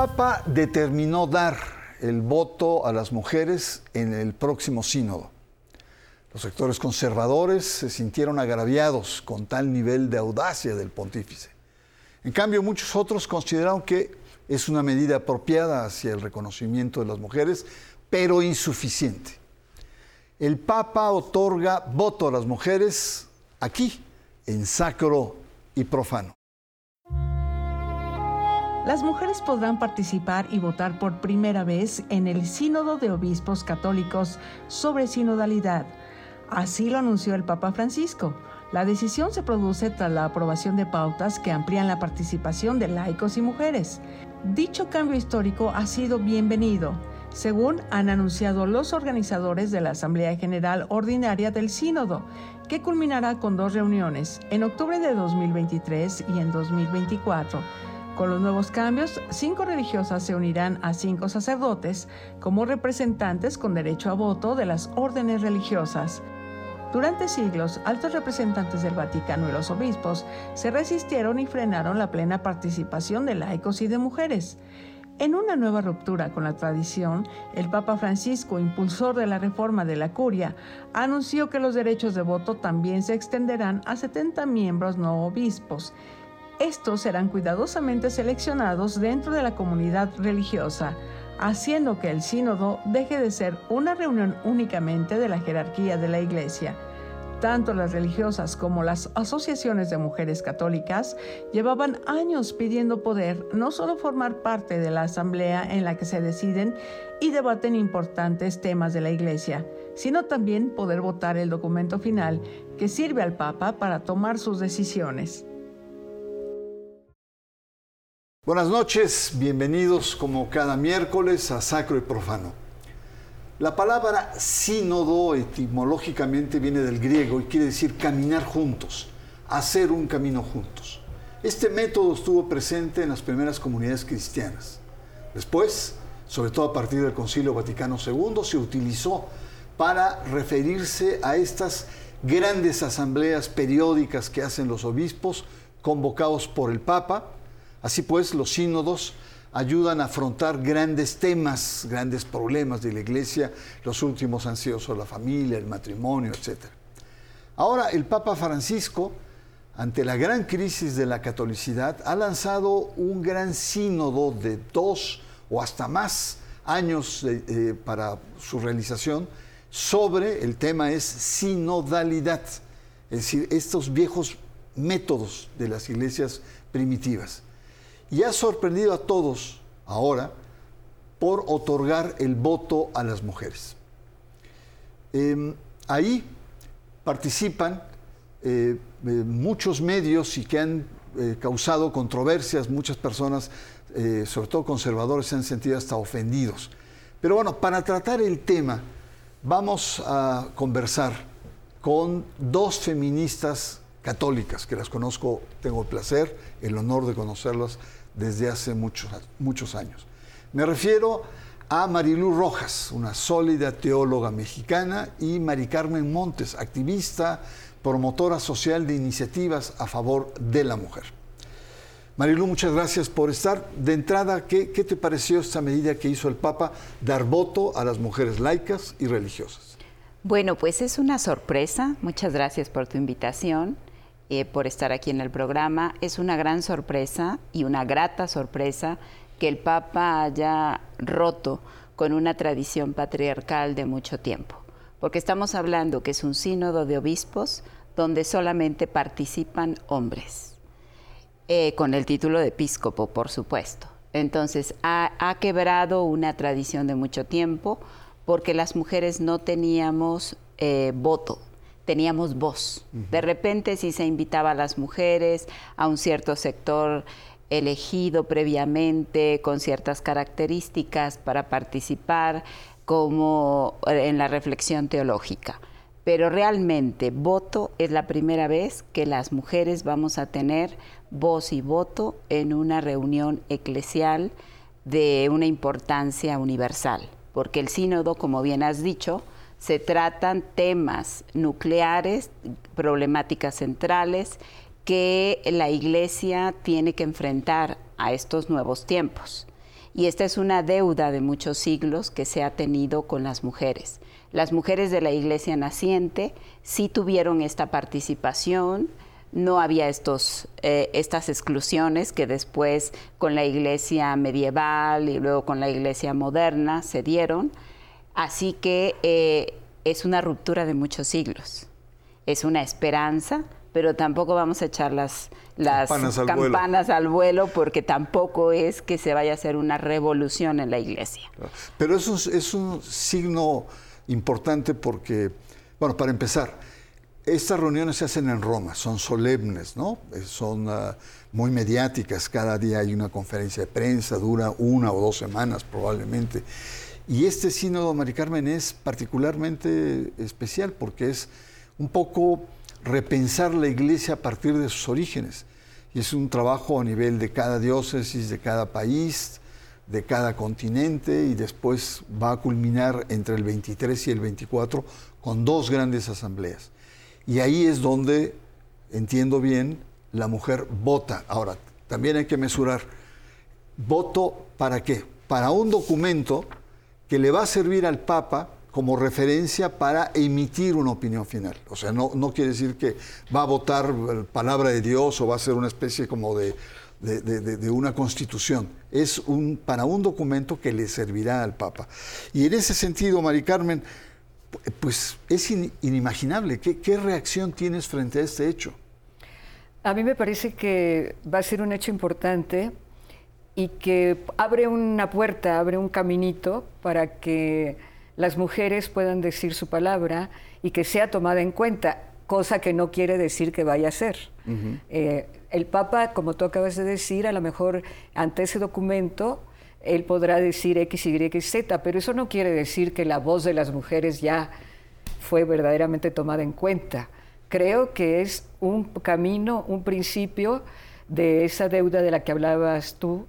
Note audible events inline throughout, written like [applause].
Papa determinó dar el voto a las mujeres en el próximo sínodo. Los sectores conservadores se sintieron agraviados con tal nivel de audacia del pontífice. En cambio, muchos otros consideraron que es una medida apropiada hacia el reconocimiento de las mujeres, pero insuficiente. El Papa otorga voto a las mujeres aquí, en sacro y profano. Las mujeres podrán participar y votar por primera vez en el Sínodo de Obispos Católicos sobre sinodalidad. Así lo anunció el Papa Francisco. La decisión se produce tras la aprobación de pautas que amplían la participación de laicos y mujeres. Dicho cambio histórico ha sido bienvenido, según han anunciado los organizadores de la Asamblea General Ordinaria del Sínodo, que culminará con dos reuniones, en octubre de 2023 y en 2024 con los nuevos cambios, cinco religiosas se unirán a cinco sacerdotes como representantes con derecho a voto de las órdenes religiosas. Durante siglos, altos representantes del Vaticano y los obispos se resistieron y frenaron la plena participación de laicos y de mujeres. En una nueva ruptura con la tradición, el Papa Francisco, impulsor de la reforma de la curia, anunció que los derechos de voto también se extenderán a 70 miembros no obispos estos serán cuidadosamente seleccionados dentro de la comunidad religiosa, haciendo que el sínodo deje de ser una reunión únicamente de la jerarquía de la Iglesia. Tanto las religiosas como las asociaciones de mujeres católicas llevaban años pidiendo poder no solo formar parte de la asamblea en la que se deciden y debaten importantes temas de la Iglesia, sino también poder votar el documento final que sirve al Papa para tomar sus decisiones. Buenas noches, bienvenidos como cada miércoles a Sacro y Profano. La palabra sínodo etimológicamente viene del griego y quiere decir caminar juntos, hacer un camino juntos. Este método estuvo presente en las primeras comunidades cristianas. Después, sobre todo a partir del Concilio Vaticano II, se utilizó para referirse a estas grandes asambleas periódicas que hacen los obispos convocados por el Papa Así pues, los sínodos ayudan a afrontar grandes temas, grandes problemas de la iglesia. Los últimos han sido sobre la familia, el matrimonio, etc. Ahora, el Papa Francisco, ante la gran crisis de la catolicidad, ha lanzado un gran sínodo de dos o hasta más años eh, para su realización sobre, el tema es sinodalidad, es decir, estos viejos métodos de las iglesias primitivas y ha sorprendido a todos ahora por otorgar el voto a las mujeres. Em, ahí participan eh, eh, muchos medios y que han eh, causado controversias, muchas personas, sobre todo conservadores, se han sentido hasta ofendidos. Pero bueno, para tratar el tema, vamos a conversar con dos feministas católicas, que las conozco, tengo el placer, el honor de conocerlas desde hace muchos, muchos años. Me refiero a Marilu Rojas, una sólida teóloga mexicana, y Mari Carmen Montes, activista, promotora social de iniciativas a favor de la mujer. Marilu, muchas gracias por estar. De entrada, ¿qué, ¿qué, te pareció esta medida que hizo el Papa, dar voto a las mujeres laicas y religiosas? Bueno, pues es una sorpresa. Muchas gracias por tu invitación. Eh, por estar aquí en el programa. Es una gran sorpresa y una grata sorpresa que el Papa haya roto con una tradición patriarcal de mucho tiempo, porque estamos hablando que es un sínodo de obispos donde solamente participan hombres, eh, con el título de episcopo, por supuesto. Entonces, ha quebrado una tradición de mucho tiempo porque las mujeres no teníamos eh, voto teníamos voz. De repente si se invitaba a las mujeres, a un cierto sector elegido previamente, con ciertas características para participar como en la reflexión teológica. Pero realmente voto es la primera vez que las mujeres vamos a tener voz y voto en una reunión eclesial de una importancia universal, porque el sínodo, como bien has dicho, se tratan temas nucleares, problemáticas centrales que la Iglesia tiene que enfrentar a estos nuevos tiempos. Y esta es una deuda de muchos siglos que se ha tenido con las mujeres. Las mujeres de la iglesia naciente sí tuvieron esta participación, no había estos, eh, estas exclusiones que después con la iglesia medieval y luego con la iglesia moderna se dieron. Así que eh, es una ruptura de muchos siglos. Es una esperanza, pero tampoco vamos a echar las, las campanas, al, vuelo. porque tampoco es que se vaya a hacer una revolución en la iglesia. Pero eso es un signo importante porque, bueno, para empezar, estas reuniones se hacen en Roma, son solemnes, ¿no? Eh, son ah, muy mediáticas, cada día hay una conferencia de prensa, dura una o dos semanas probablemente. Y este sínodo, Mari Carmen, es particularmente especial porque es un poco repensar la iglesia a partir de sus orígenes. Y es un trabajo a nivel de cada diócesis, de cada país, de cada continente y después va a culminar entre el 23 y el 24 con dos grandes asambleas. Y ahí es donde, entiendo bien, la mujer vota. Ahora, también hay que mesurar, ¿voto para qué? Para un documento que le va a servir al Papa como referencia para emitir una opinión final. O sea, no, no quiere decir que va a votar palabra de Dios o va a ser una especie como de, de, una constitución. Es un, para un documento que le servirá al Papa. Y en ese sentido, Mari Carmen, pues es inimaginable. ¿Qué, reacción tienes frente a este hecho? A mí me parece que va a ser un hecho importante y que abre una puerta, abre un caminito para que las mujeres puedan decir su palabra y que sea tomada en cuenta, cosa que no quiere decir que vaya a ser. Eh, el Papa, como tú acabas de decir, a lo mejor ante ese documento él podrá decir X, Y, Z, pero eso no quiere decir que la voz de las mujeres ya fue verdaderamente tomada en cuenta. Creo que es un camino, un principio de esa deuda de la que hablabas tú,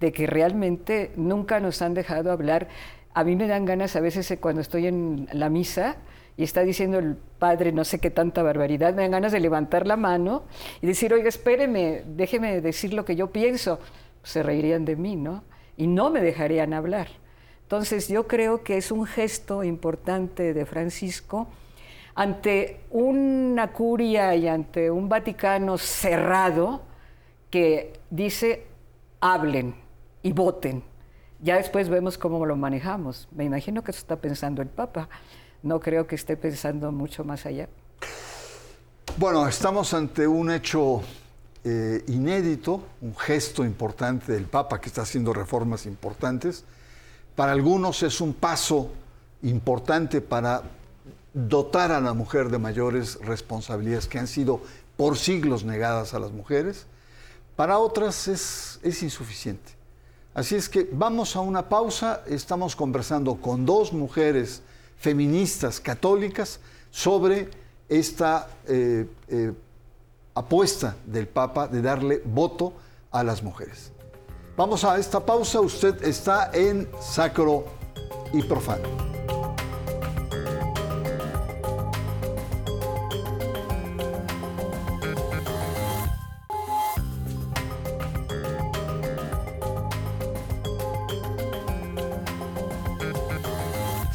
de que realmente nunca nos han dejado hablar. A mí me dan ganas a veces eh, cuando estoy en la misa y está diciendo el padre no sé qué tanta barbaridad, me dan ganas de levantar la mano y decir, oiga, espéreme, déjeme decir lo que yo pienso. Se reirían de mí, ¿no? y no me dejarían hablar. Entonces yo creo que es un gesto importante de Francisco ante una curia y ante un Vaticano cerrado que dice hablen y voten. Ya después vemos cómo lo manejamos. Me imagino que eso está pensando el Papa. No creo que esté pensando mucho más allá. Bueno, estamos ante un hecho eh, inédito, un gesto importante del Papa que está haciendo reformas importantes. Para algunos es un paso importante para dotar a la mujer de mayores responsabilidades que han sido por siglos negadas a las mujeres. Para otras es, es insuficiente. Así es que vamos a una pausa. Estamos conversando con dos mujeres feministas católicas sobre esta eh, eh, apuesta del Papa de darle voto a las mujeres. Vamos a esta pausa, usted está en Sacro y Profano.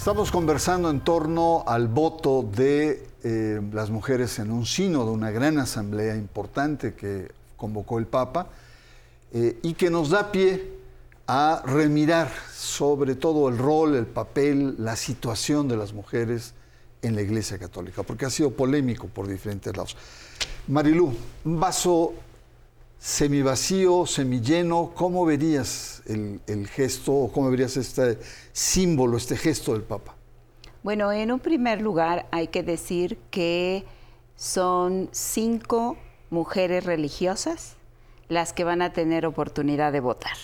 Estamos conversando en torno al voto de eh, las mujeres en un sínodo, una gran asamblea importante que convocó el Papa eh, y que nos da pie a remirar sobre todo el rol, el papel, la situación de las mujeres en la Iglesia Católica, porque ha sido polémico por diferentes lados. Marilú, un vaso semivacío, semilleno, ¿cómo verías el, el gesto o cómo verías este símbolo, este gesto del Papa? Bueno, en un primer lugar hay que decir que son cinco mujeres religiosas las que van a tener oportunidad de votar.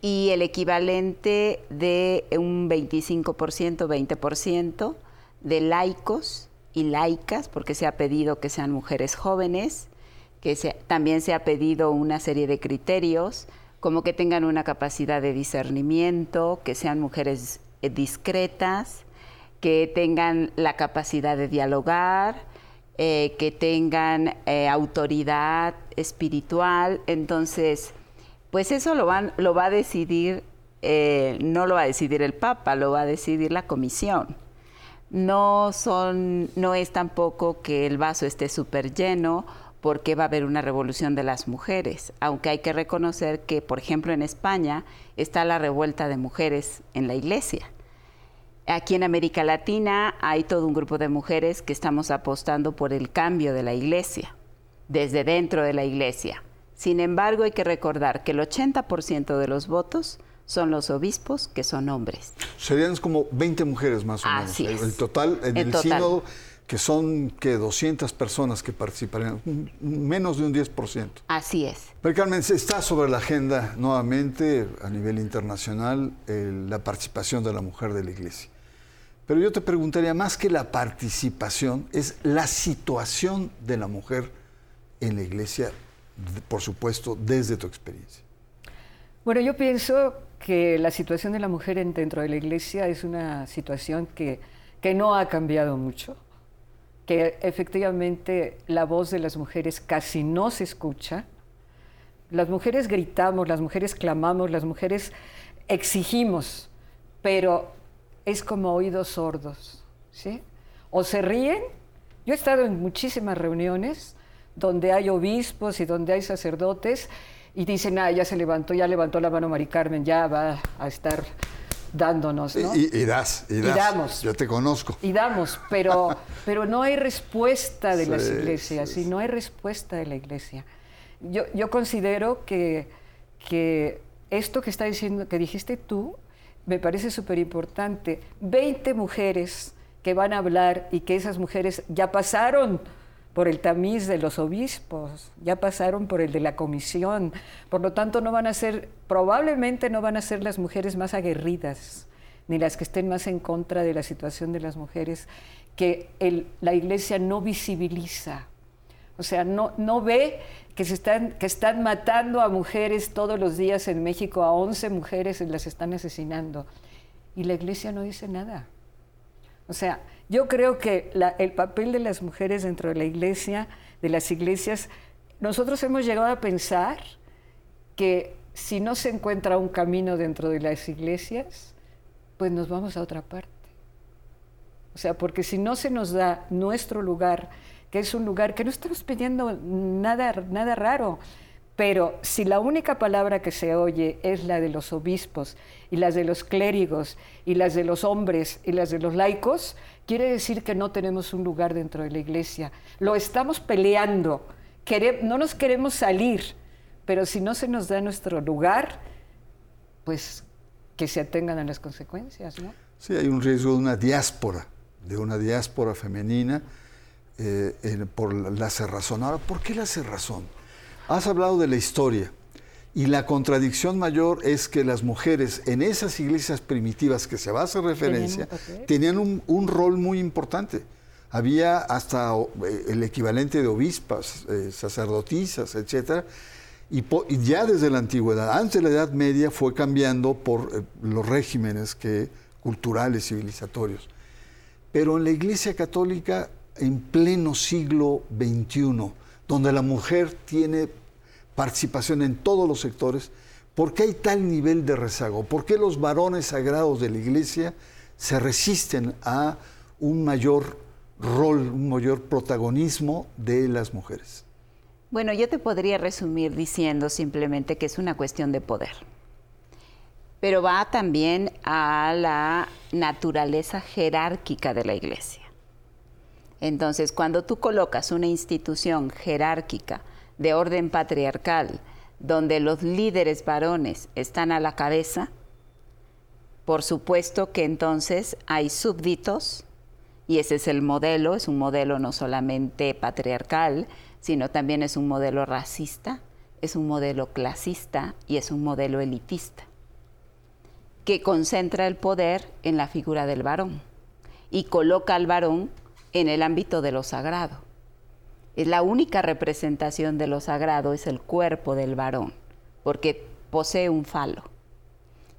Y el equivalente de un 25%, 20% de laicos y laicas, porque se ha pedido que sean mujeres jóvenes, que también se ha pedido una serie de criterios, como que tengan una capacidad de discernimiento, que sean mujeres eh, discretas, que tengan la capacidad de dialogar, eh, que tengan eh, autoridad espiritual. Entonces, Pues eso lo, lo va a decidir, no lo va a decidir el Papa, lo va a decidir la comisión. No, son, no es tampoco que el vaso esté súper lleno porque va a haber una revolución de las mujeres, aunque hay que reconocer que, por ejemplo, en España está la revuelta de mujeres en la iglesia. Aquí en América Latina hay todo un grupo de mujeres que estamos apostando por el cambio de la iglesia, desde dentro de la iglesia. Sin embargo, hay que recordar que el 80% de los votos son los obispos que son hombres. Serían como 20 mujeres más o menos. El, total en el, sínodo que son que 200 personas que participarían, menos de un 10%. Así es. Pero Carmen, está sobre la agenda nuevamente a nivel internacional la participación de la mujer de la iglesia. Pero yo te preguntaría, más que la participación, es la situación de la mujer en la iglesia, por supuesto, desde tu experiencia. Bueno, yo pienso que la situación de la mujer dentro de la iglesia es una situación que, que no ha cambiado mucho, que efectivamente la voz de las mujeres casi no se escucha. Las mujeres gritamos, las mujeres clamamos, las mujeres exigimos, pero es como oídos sordos, ¿sí? O se ríen. Yo he estado en muchísimas reuniones donde hay obispos y donde hay sacerdotes y dicen, ah, ya se levantó, ya levantó la mano Mari Carmen, ya va a estar dándonos, ¿no? Y, das, y, das. damos. Yo te conozco. Y damos, pero, [laughs] pero no hay respuesta de las iglesias, y no hay respuesta de la iglesia. Yo, yo considero que, que esto que está diciendo, que dijiste tú, me parece súper importante. 20 mujeres que van a hablar y que esas mujeres ya pasaron por el tamiz de los obispos, ya pasaron por el de la comisión, por lo tanto no van a ser, probablemente no van a ser las mujeres más aguerridas, ni las que estén más en contra de la situación de las mujeres, que la iglesia no visibiliza. O sea, no, no ve que, se están, que están matando a mujeres todos los días en México, a 11 mujeres las están asesinando. Y la iglesia no dice nada. O sea, yo creo que el papel de las mujeres dentro de la iglesia, de las iglesias, nosotros hemos llegado a pensar que si no se encuentra un camino dentro de las iglesias, pues nos vamos a otra parte. O sea, porque si no se nos da nuestro lugar, que es un lugar que no estamos pidiendo nada, nada raro, pero si la única palabra que se oye es la de los obispos y las de los clérigos y las de los hombres y las de los laicos, quiere decir que no tenemos un lugar dentro de la iglesia. Lo estamos peleando, no nos queremos salir, pero si no se nos da nuestro lugar, pues que se atengan a las consecuencias, ¿no? Sí, hay un riesgo de una diáspora, de una diáspora femenina eh, por la cerrazón. Ahora, ¿por qué la cerrazón? Has hablado de la historia y la contradicción mayor es que las mujeres en esas iglesias primitivas que se va a hacer referencia tenían un, rol muy importante. Había hasta eh, el equivalente de obispas, eh, sacerdotisas, etc. Y, ya desde la antigüedad, antes de la Edad Media, fue cambiando por los regímenes que, culturales, civilizatorios. Pero en la Iglesia Católica en pleno siglo XXI, donde la mujer tiene participación en todos los sectores, ¿por qué hay tal nivel de rezago? ¿Por qué los varones sagrados de la iglesia se resisten a un mayor rol, un mayor protagonismo de las mujeres? Bueno, yo te podría resumir diciendo simplemente que es una cuestión de poder, pero va también a la naturaleza jerárquica de la iglesia. Entonces, cuando tú colocas una institución jerárquica de orden patriarcal, donde los líderes varones están a la cabeza, por supuesto que entonces hay súbditos, y ese es el modelo, es un modelo no solamente patriarcal, sino también es un modelo racista, es un modelo clasista y es un modelo elitista, que concentra el poder en la figura del varón y coloca al varón en el ámbito de lo sagrado. Es la única representación de lo sagrado, es el cuerpo del varón, porque posee un falo.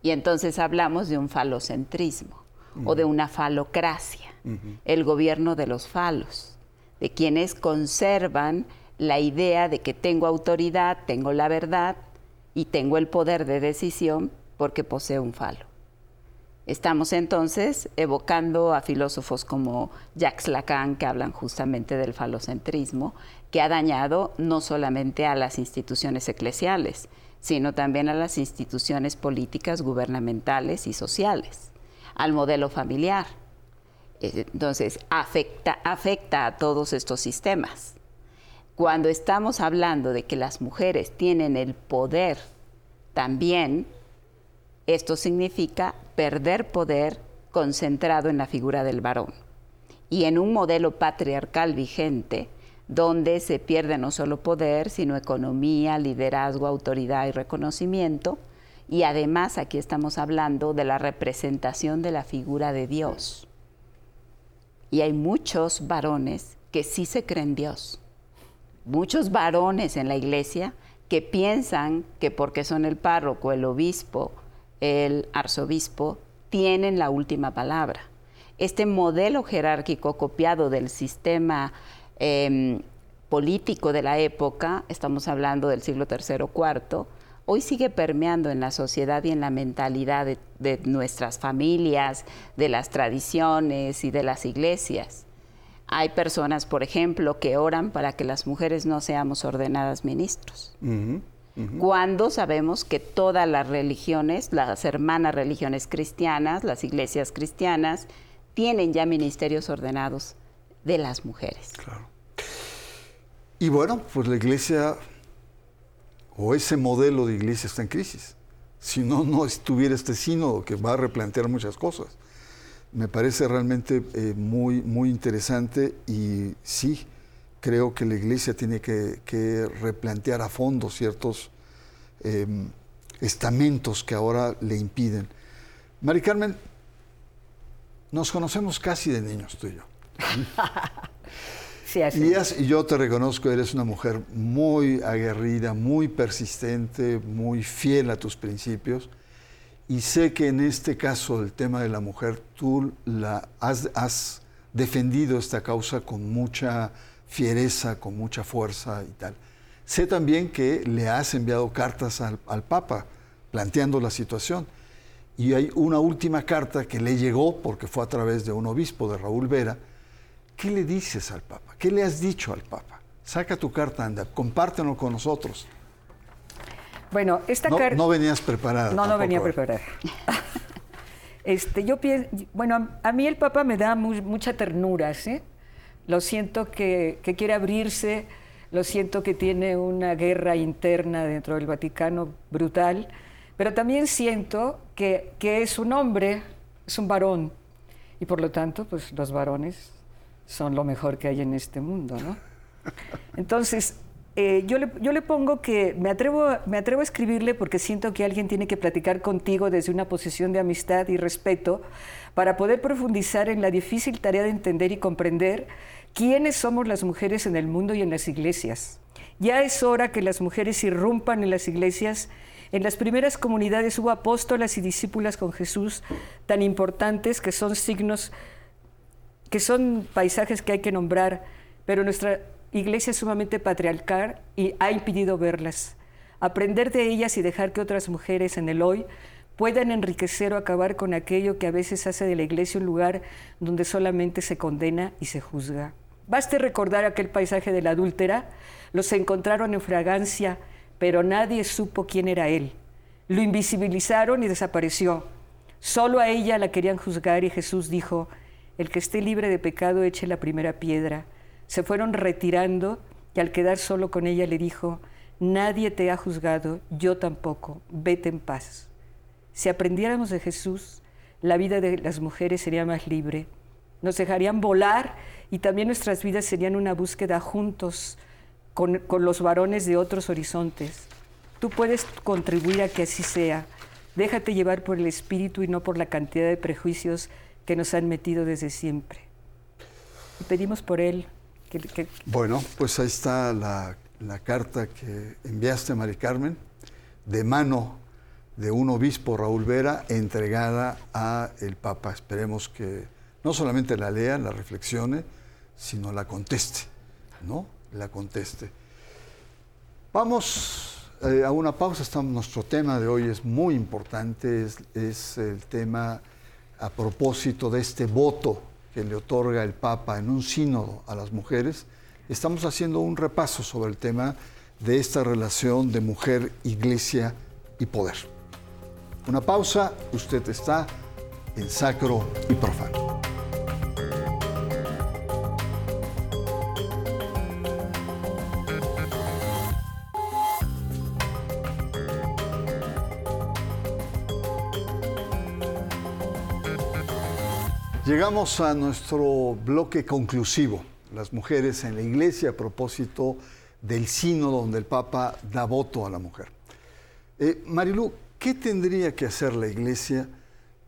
Y entonces hablamos de un falocentrismo o de una falocracia, el gobierno de los falos, de quienes conservan la idea de que tengo autoridad, tengo la verdad y tengo el poder de decisión porque poseo un falo. Estamos entonces evocando a filósofos como Jacques Lacan, que hablan justamente del falocentrismo, que ha dañado no solamente a las instituciones eclesiales, sino también a las instituciones políticas, gubernamentales y sociales, al modelo familiar. Entonces, afecta, afecta a todos estos sistemas. Cuando estamos hablando de que las mujeres tienen el poder también, esto significa perder poder concentrado en la figura del varón. Y en un modelo patriarcal vigente, donde se pierde no solo poder, sino economía, liderazgo, autoridad y reconocimiento, y además aquí estamos hablando de la representación de la figura de Dios. Y hay muchos varones que sí se creen Dios. Muchos varones en la iglesia que piensan que porque son el párroco, el obispo, el arzobispo, tienen la última palabra. Este modelo jerárquico copiado del sistema em, político de la época, estamos hablando del siglo III o IV, hoy sigue permeando en la sociedad y en la mentalidad de, nuestras familias, de las tradiciones y de las iglesias. Hay personas, por ejemplo, que oran para que las mujeres no seamos ordenadas ministros. Cuando sabemos que todas las religiones, las hermanas religiones cristianas, las iglesias cristianas, tienen ya ministerios ordenados de las mujeres. Claro. Y bueno, pues la iglesia o ese modelo de iglesia está en crisis. Si no, no estuviera este sínodo que va a replantear muchas cosas. Me parece realmente eh, muy, muy interesante y sí, creo que la iglesia tiene que, replantear a fondo ciertos em, estamentos que ahora le impiden. Mari Carmen, nos conocemos casi de niños tú y yo. [laughs] Y, yo te reconozco, eres una mujer muy aguerrida, muy persistente, muy fiel a tus principios. Y sé que en este caso del tema de la mujer, tú la has, defendido esta causa con mucha fiereza, con mucha fuerza y tal. Sé también que le has enviado cartas al, al, Papa planteando la situación. Y hay una última carta que le llegó, porque fue a través de un obispo, de Raúl Vera. ¿Qué le dices al Papa? ¿Qué le has dicho al Papa? Saca tu carta, anda, compártelo con nosotros. Bueno, esta carta... No venías preparada. No, no venía preparada. [laughs] este, yo pienso, bueno, a mí el Papa me da mucha ternura, ¿sí? Lo siento que, quiere abrirse, lo siento que tiene una guerra interna dentro del Vaticano brutal, pero también siento que, que es un hombre, es un varón, y por lo tanto, pues los varones son lo mejor que hay en este mundo, ¿no? [laughs] Entonces, eh, yo, le, yo, le, pongo que me atrevo, me atrevo a escribirle porque siento que alguien tiene que platicar contigo desde una posición de amistad y respeto para poder profundizar en la difícil tarea de entender y comprender quiénes somos las mujeres en el mundo y en las iglesias. Ya es hora que las mujeres irrumpan en las iglesias. En las primeras comunidades hubo apóstolas y discípulas con Jesús tan importantes que son signos que son paisajes que hay que nombrar, pero nuestra iglesia es sumamente patriarcal y ha impedido verlas. Aprender de ellas y dejar que otras mujeres en el hoy puedan enriquecer o acabar con aquello que a veces hace de la iglesia un lugar donde solamente se condena y se juzga. Baste recordar aquel paisaje de la adúltera, los encontraron en fragancia, pero nadie supo quién era él. Lo invisibilizaron y desapareció. Solo a ella la querían juzgar y Jesús dijo, el que esté libre de pecado eche la primera piedra. Se fueron retirando y al quedar solo con ella le dijo, nadie te ha juzgado, yo tampoco, vete en paz. Si aprendiéramos de Jesús, la vida de las mujeres sería más libre, nos dejarían volar y también nuestras vidas serían una búsqueda juntos con, con los varones de otros horizontes. Tú puedes contribuir a que así sea. Déjate llevar por el espíritu y no por la cantidad de prejuicios que nos han metido desde siempre. Y pedimos por él. Que, Bueno, pues ahí está la, carta que enviaste a Mari Carmen, de mano de un obispo Raúl Vera, entregada a el Papa. Esperemos que no solamente la lea, la reflexione, sino la conteste, ¿no? La conteste. Vamos eh, a una pausa. Nuestro tema de hoy es muy importante, es el tema a propósito de este voto que le otorga el Papa en un sínodo a las mujeres. Estamos haciendo un repaso sobre el tema de esta relación de mujer, iglesia y poder. Una pausa, usted está en sacro y profano. Llegamos a nuestro bloque conclusivo, las mujeres en la iglesia a propósito del sínodo donde el Papa da voto a la mujer. Eh, Marilu, ¿qué tendría que hacer la iglesia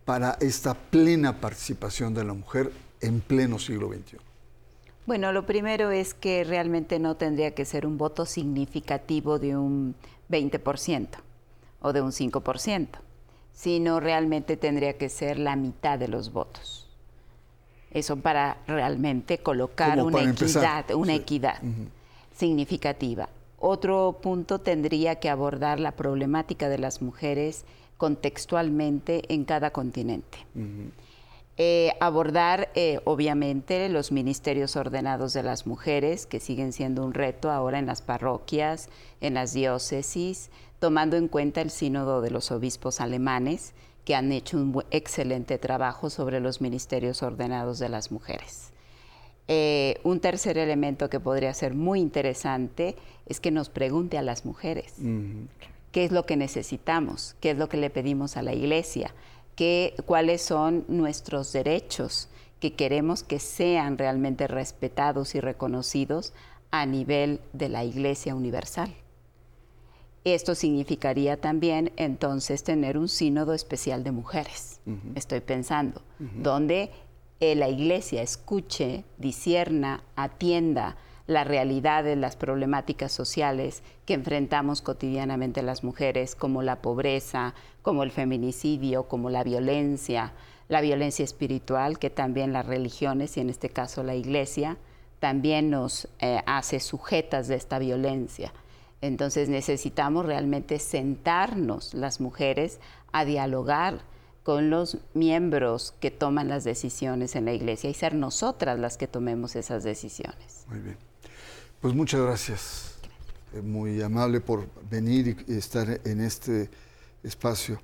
para esta plena participación de la mujer en pleno siglo XXI? Bueno, lo primero es que realmente no tendría que ser un voto significativo de un 20% o de un 5%, sino realmente tendría que ser la mitad de los votos. Eso para realmente colocar una equidad, una equidad significativa. Otro punto tendría que abordar la problemática de las mujeres contextualmente en cada continente. Eh, abordar, eh, obviamente, los ministerios ordenados de las mujeres, que siguen siendo un reto ahora en las parroquias, en las diócesis, tomando en cuenta el sínodo de los obispos alemanes, que han hecho un excelente trabajo sobre los ministerios ordenados de las mujeres. Eh, un tercer elemento que podría ser muy interesante es que nos pregunte a las mujeres qué es lo que necesitamos, qué es lo que le pedimos a la iglesia, qué, cuáles son nuestros derechos que queremos que sean realmente respetados y reconocidos a nivel de la iglesia universal. Esto significaría también entonces tener un sínodo especial de mujeres, estoy pensando, donde eh, la iglesia escuche, disierna, atienda la realidad de las problemáticas sociales que enfrentamos cotidianamente las mujeres, como la pobreza, como el feminicidio, como la violencia, la violencia espiritual, que también las religiones, y en este caso la iglesia, también nos eh, hace sujetas de esta violencia. Entonces necesitamos realmente sentarnos las mujeres a dialogar con los miembros que toman las decisiones en la iglesia y ser nosotras las que tomemos esas decisiones. Muy bien. Pues muchas gracias. Eh, muy amable por venir y estar en este espacio.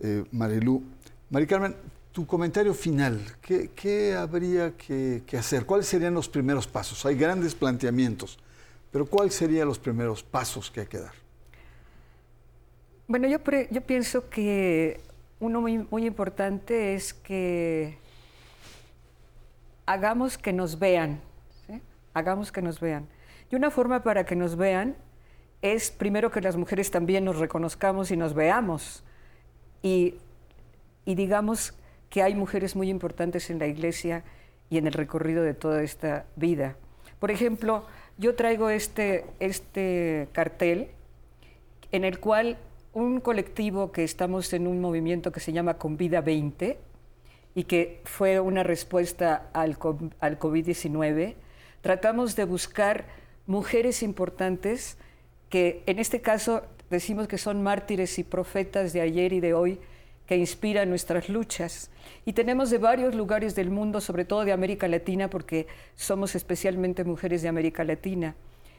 Eh, Marilu. Mari Carmen, tu comentario final, ¿qué, habría que hacer? ¿Cuáles serían los primeros pasos? Hay grandes planteamientos pero ¿cuáles serían los primeros pasos que hay que dar? Bueno, yo, yo pienso que uno muy, muy importante es que hagamos que nos vean, hagamos que nos vean. Y una forma para que nos vean es primero que las mujeres también nos reconozcamos y nos veamos. Y, y digamos que hay mujeres muy importantes en la iglesia y en el recorrido de toda esta vida. Por ejemplo, yo traigo este, este cartel en el cual un colectivo que estamos en un movimiento que se llama Convida 20 y que fue una respuesta al, al COVID-19, tratamos de buscar mujeres importantes que en este caso decimos que son mártires y profetas de ayer y de hoy que inspiran nuestras luchas. Y tenemos de varios lugares del mundo, sobre todo de América Latina, porque somos especialmente mujeres de América Latina.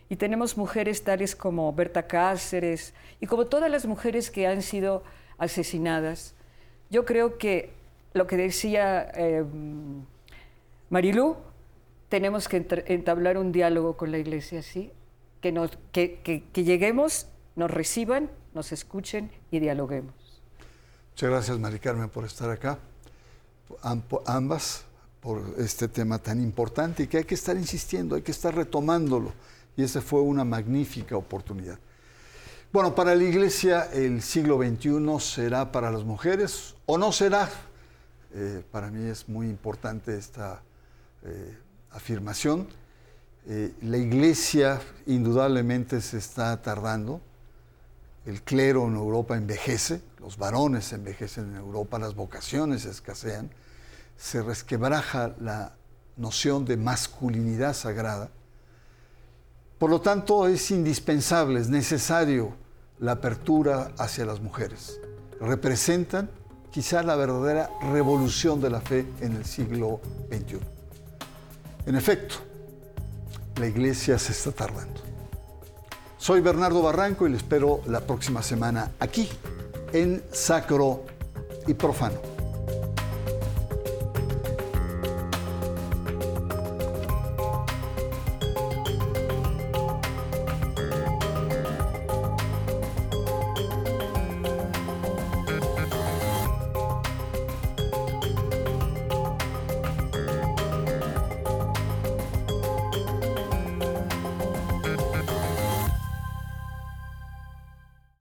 Y tenemos mujeres tales como Berta Cáceres y como todas las mujeres que han sido asesinadas. Yo creo que lo que decía eh, Marilú, tenemos que entablar un diálogo con la iglesia, ¿sí? Que, nos, que, que lleguemos, nos reciban, nos escuchen y dialoguemos. Muchas gracias, Mari Carmen, por estar acá. ambas por este tema tan importante y que hay que estar insistiendo, hay que estar retomándolo. Y esa fue una magnífica oportunidad. Bueno, para la Iglesia el siglo XXI será para las mujeres o no será. Eh, para mí es muy importante esta eh, afirmación. Eh, la Iglesia indudablemente se está tardando el clero en Europa envejece, los varones envejecen en Europa, las vocaciones escasean, se resquebraja la noción de masculinidad sagrada Por lo tanto, es indispensable, es necesario la apertura hacia las mujeres. Representan quizá la verdadera revolución de la fe en el siglo XXI. En efecto, la iglesia se está tardando. Soy Bernardo Barranco y le espero la próxima semana aquí en Sacro y Profano.